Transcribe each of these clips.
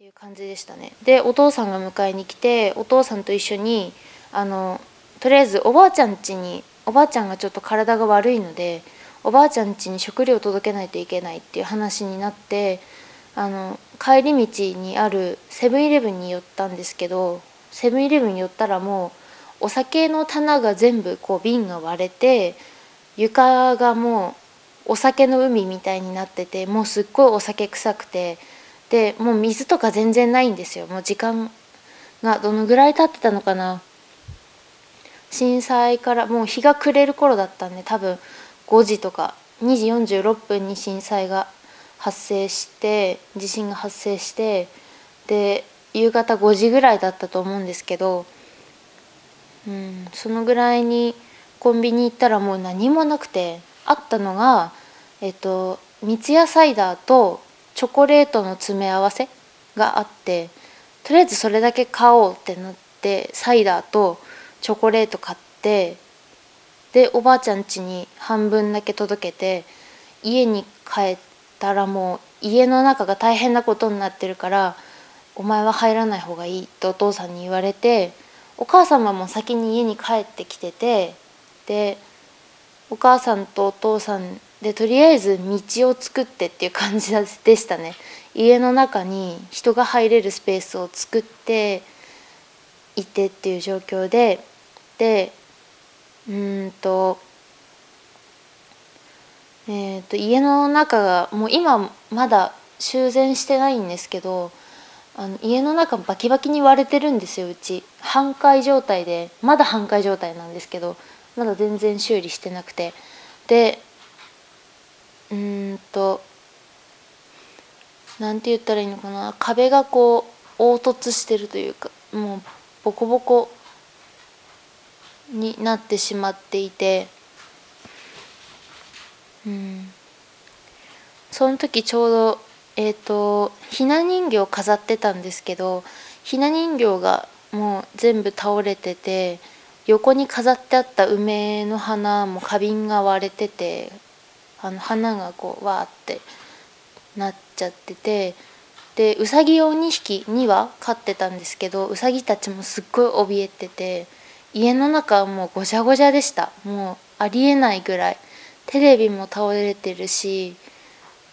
ていう感じでしたね。でお父さんが迎えに来てお父さんと一緒にあのとりあえずおばあちゃん家におばあちゃんがちょっと体が悪いのでおばあちゃん家に食料を届けないといけないっていう話になってあの帰り道にあるセブンイレブンに寄ったんですけどセブンイレブンに寄ったらもうお酒の棚が全部こう瓶が割れて床がもうお酒の海みたいになっててもうすっごいお酒臭くてでもう水とか全然ないんですよ。もう時間がどのぐらい経ってたのかな。震災からもう日が暮れる頃だったんで多分5時とか2時46分に震災が発生して地震が発生してで夕方5時ぐらいだったと思うんですけど、うん、そのぐらいにコンビニ行ったらもう何もなくてあったのが、えっと、三ツ矢サイダーとチョコレートの詰め合わせがあってとりあえずそれだけ買おうってなってサイダーとチョコレート買ってでおばあちゃん家に半分だけ届けて家に帰ったらもう家の中が大変なことになってるからお前は入らない方がいいとお父さんに言われてお母様も先に家に帰ってきててでお母さんとお父さんでとりあえず道を作ってっていう感じでしたね。家の中に人が入れるスペースを作っていてっていう状況ででうんと,、えーと、家の中がもう今まだ修繕してないんですけどあの家の中バキバキに割れてるんですようち。半壊状態でまだ半壊状態なんですけどまだ全然修理してなくて。でうんとなんて言ったらいいのかな。壁がこう凹凸してるというかもうボコボコになってしまっていてうん。その時ちょうどえっ、ー、とひな人形飾ってたんですけどひな人形がもう全部倒れてて横に飾ってあった梅の花も花瓶が割れててあの花がこうわーってなっちゃっててでうさぎを2匹2羽飼ってたんですけどうさぎたちもすっごい怯えてて家の中はもうごちゃごちゃでした。もうありえないぐらい。テレビも倒れてるし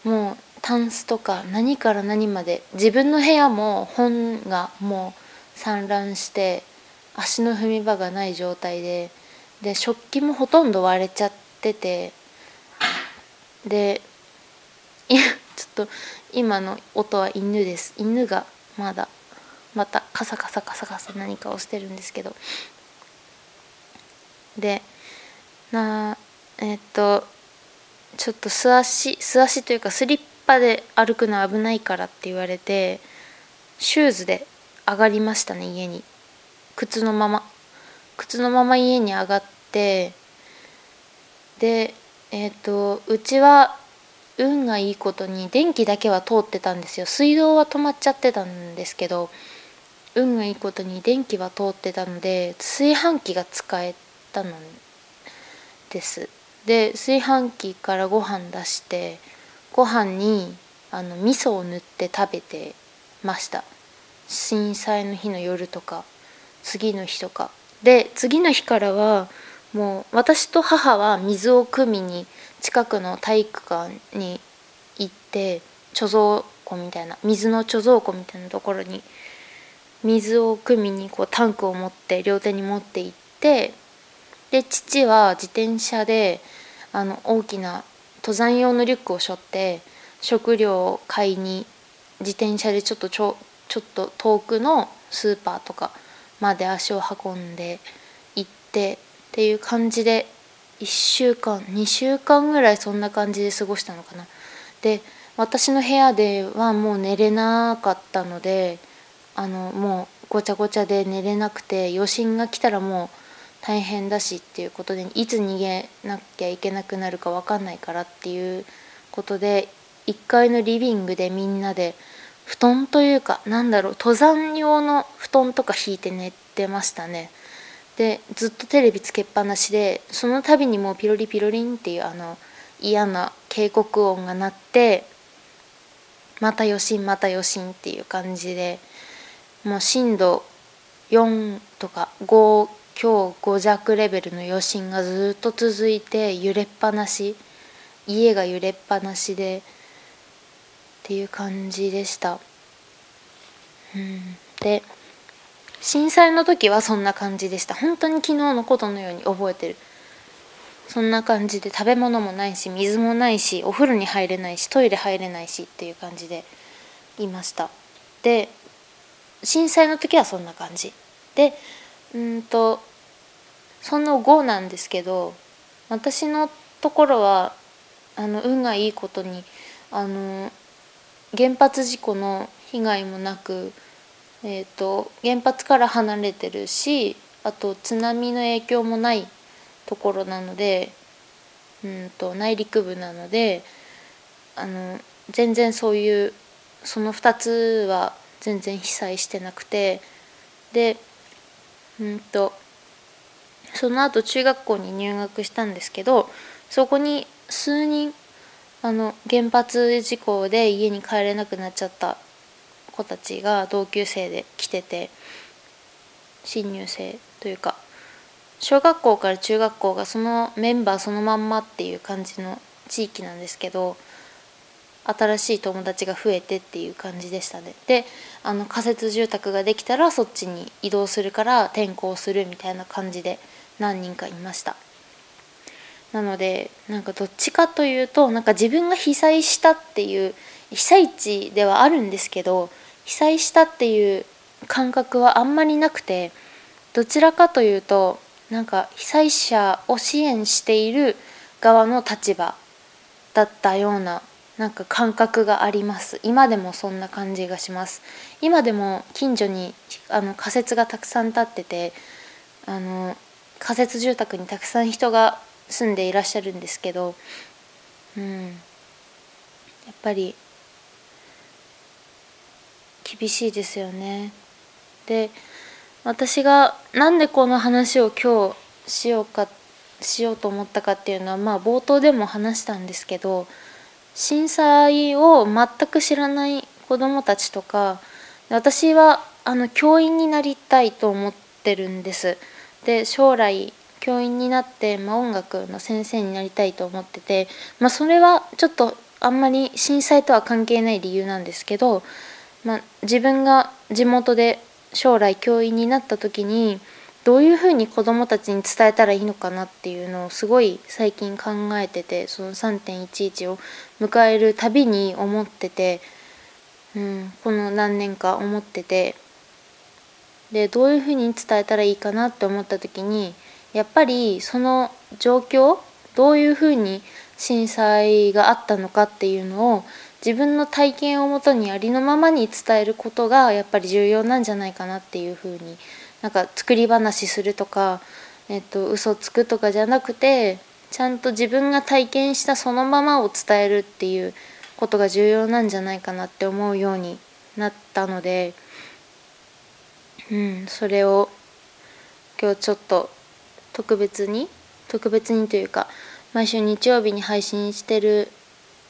もうタンスとか何から何まで自分の部屋も本がもう散乱して足の踏み場がない状態でで食器もほとんど割れちゃっててでいやちょっと今の音は犬です。犬がまだまたカサカサカサカサ何かをしてるんですけど。でなえっとちょっと素足素足というかスリッパで歩くの危ないからって言われてシューズで上がりましたね家に。靴のまま。靴のまま家に上がってでえっ、とうちは運がいいことに電気だけは通ってたんですよ。水道は止まっちゃってたんですけど運がいいことに電気は通ってたので炊飯器が使えたのです。で炊飯器からご飯出してご飯にあの味噌を塗って食べてました。震災の日の夜とか次の日とか。で次の日からはもう私と母は水を汲みに近くの体育館に行って貯蔵庫みたいな水の貯蔵庫みたいなところに水を汲みにこうタンクを持って両手に持って行ってで父は自転車であの大きな登山用のリュックを背負って食料を買いに自転車でちょっとちょちょっと遠くのスーパーとかまで足を運んで行ってっていう感じで1週間2週間ぐらいそんな感じで過ごしたのかな。で私の部屋ではもう寝れなかったのであのもうごちゃごちゃで寝れなくて余震が来たらもう大変だしっていうことでいつ逃げなきゃいけなくなるか分かんないからっていうことで1階のリビングでみんなで布団というかなんだろう登山用の布団とか引いて寝てましたねでずっとテレビつけっぱなしでその度にもうピロリピロリンっていうあの嫌な警告音が鳴ってまた余震また余震っていう感じでもう震度4とか5強5弱レベルの余震がずっと続いて揺れっぱなし家が揺れっぱなしでっていう感じでした。うん、で震災の時はそんな感じでした。本当に昨日のことのように覚えてる。そんな感じで食べ物もないし水もないしお風呂に入れないしトイレ入れないしっていう感じでいました。で震災の時はそんな感じ。でうんとその後なんですけど私のところはあの運がいいことにあの原発事故の被害もなく、えーと原発から離れてるしあと津波の影響もないところなのでうんと内陸部なのであの全然そういうその2つは全然被災してなくてでうんとその後中学校に入学したんですけどそこに数人あの原発事故で家に帰れなくなっちゃった子たちが同級生で来てて新入生というか小学校から中学校がそのメンバーそのまんまっていう感じの地域なんですけど新しい友達が増えてっていう感じでしたね。であの仮設住宅ができたらそっちに移動するから転校するみたいな感じで何人かいました。なのでなんかどっちかというとなんか自分が被災したっていう被災地ではあるんですけど被災したっていう感覚はあんまりなくてどちらかというとなんか被災者を支援している側の立場だったようななんか感覚があります。今でもそんな感じがします。今でも近所にあの仮設がたくさん建っててあの仮設住宅にたくさん人が住んでいらっしゃるんですけどうん。やっぱり厳しいですよねで私がなんでこの話を今日しようかしようと思ったかっていうのはまあ冒頭でも話したんですけど震災を全く知らない子どもたちとか私はあの教員になりたいと思ってるんです。で将来教員になって、まあ、音楽の先生になりたいと思ってて、まあ、それはちょっとあんまり震災とは関係ない理由なんですけど、まあ、自分が地元で将来教員になった時にどういうふうに子どもたちに伝えたらいいのかなっていうのをすごい最近考えててその3.11を迎えるたびに思ってて、うん、この何年か思っててでどういうふうに伝えたらいいかなって思った時にやっぱりその状況どういうふうに震災があったのかっていうのを自分の体験をもとにありのままに伝えることがやっぱり重要なんじゃないかなっていうふうになんか作り話するとか、えっと、嘘つくとかじゃなくてちゃんと自分が体験したそのままを伝えるっていうことが重要なんじゃないかなって思うようになったので、うん、それを今日ちょっと特別に特別にというか毎週日曜日に配信してる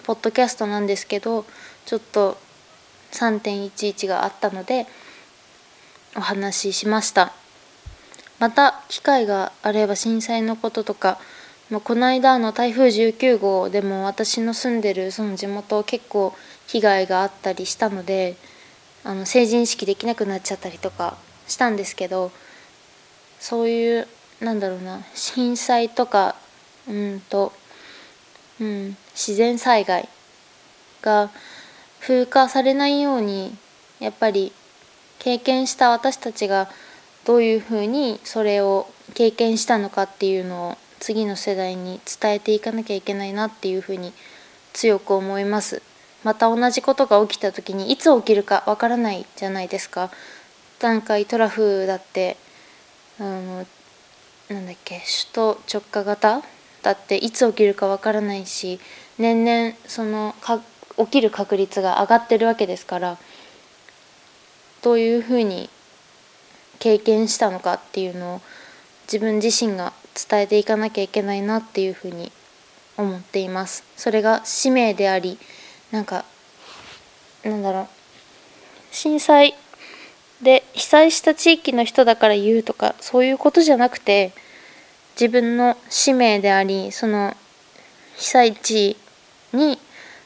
ポッドキャストなんですけどちょっと3.11があったのでお話ししました。また機会があれば震災のこととか、この間の台風19号でも私の住んでるその地元結構被害があったりしたのであの成人式できなくなっちゃったりとかしたんですけどそういうなんだろうな震災とかうんとうん、自然災害が風化されないようにやっぱり経験した私たちがどういうふうにそれを経験したのかっていうのを次の世代に伝えていかなきゃいけないなっていうふうに強く思います。また同じことが起きた時にいつ起きるかわからないじゃないですか。段階トラフだってあのなんだっけ首都直下型？だっていつ起きるかわからないし年々そのか起きる確率が上がってるわけですからどういうふうに経験したのかっていうのを自分自身が伝えていかなきゃいけないなっていうふうに思っています。それが使命でありなんかなんだろう震災で被災した地域の人だから言うとかそういうことじゃなくて自分の使命でありその被災地に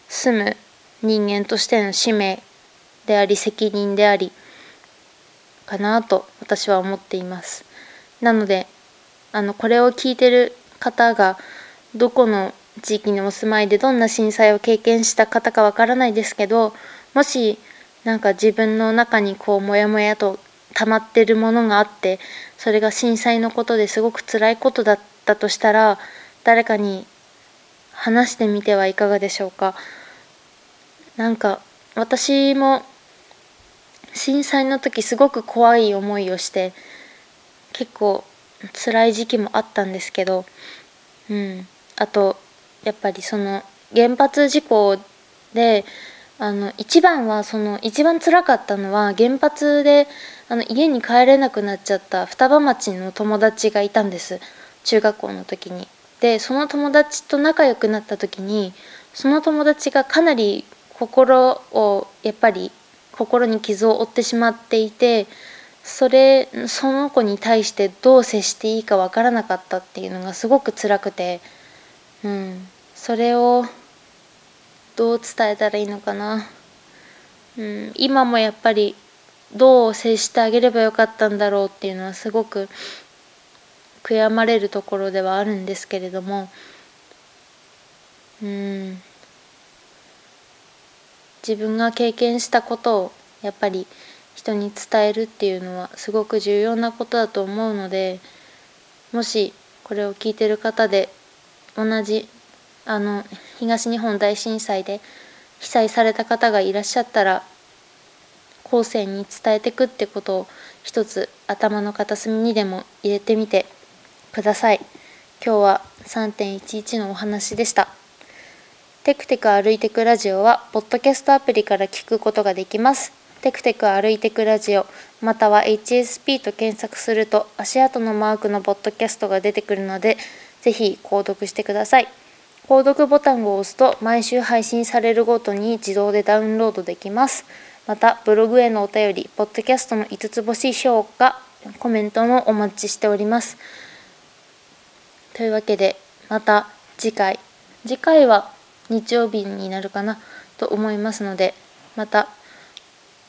住む人間としての使命であり責任でありかなと私は思っています。なのであのこれを聞いてる方がどこの地域にお住まいでどんな震災を経験した方かわからないですけどもしなんか自分の中にこうモヤモヤと溜まってるものがあってそれが震災のことですごく辛いことだったとしたら誰かに話してみてはいかがでしょうか？なんか私も震災の時すごく怖い思いをして結構辛い時期もあったんですけどうん。あとやっぱりその原発事故であの一番はその一番辛かったのは原発であの家に帰れなくなっちゃった双葉町の友達がいたんです。中学校の時に。でその友達と仲良くなった時にその友達がかなり心をやっぱり心に傷を負ってしまっていてそれその子に対してどう接していいかわからなかったっていうのがすごく辛くて、うん、それをどう伝えたらいいのかな、うん、今もやっぱりどう接してあげればよかったんだろうっていうのはすごく悔やまれるところではあるんですけれども。うん。自分が経験したことをやっぱり人に伝えるっていうのはすごく重要なことだと思うのでもしこれを聞いてる方で同じあの東日本大震災で被災された方がいらっしゃったら後世に伝えてくってことを一つ頭の片隅にでも入れてみてください。今日は3.11のお話でした。テクテク歩いてくラジオはポッドキャストアプリから聞くことができます。テクテク歩いてくラジオまたは HSP と検索すると足跡のマークのポッドキャストが出てくるのでぜひ購読してください。購読ボタンを押すと毎週配信されるごとに自動でダウンロードできます。またブログへのお便りポッドキャストの5つ星評価コメントもお待ちしております。というわけでまた次回次回は日曜日になるかなと思いますのでまた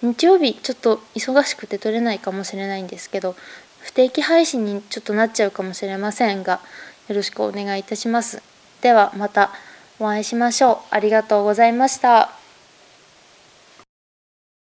日曜日ちょっと忙しくて撮れないかもしれないんですけど不定期配信にちょっとなっちゃうかもしれませんがよろしくお願いいたします。ではまたお会いしましょう。ありがとうございました。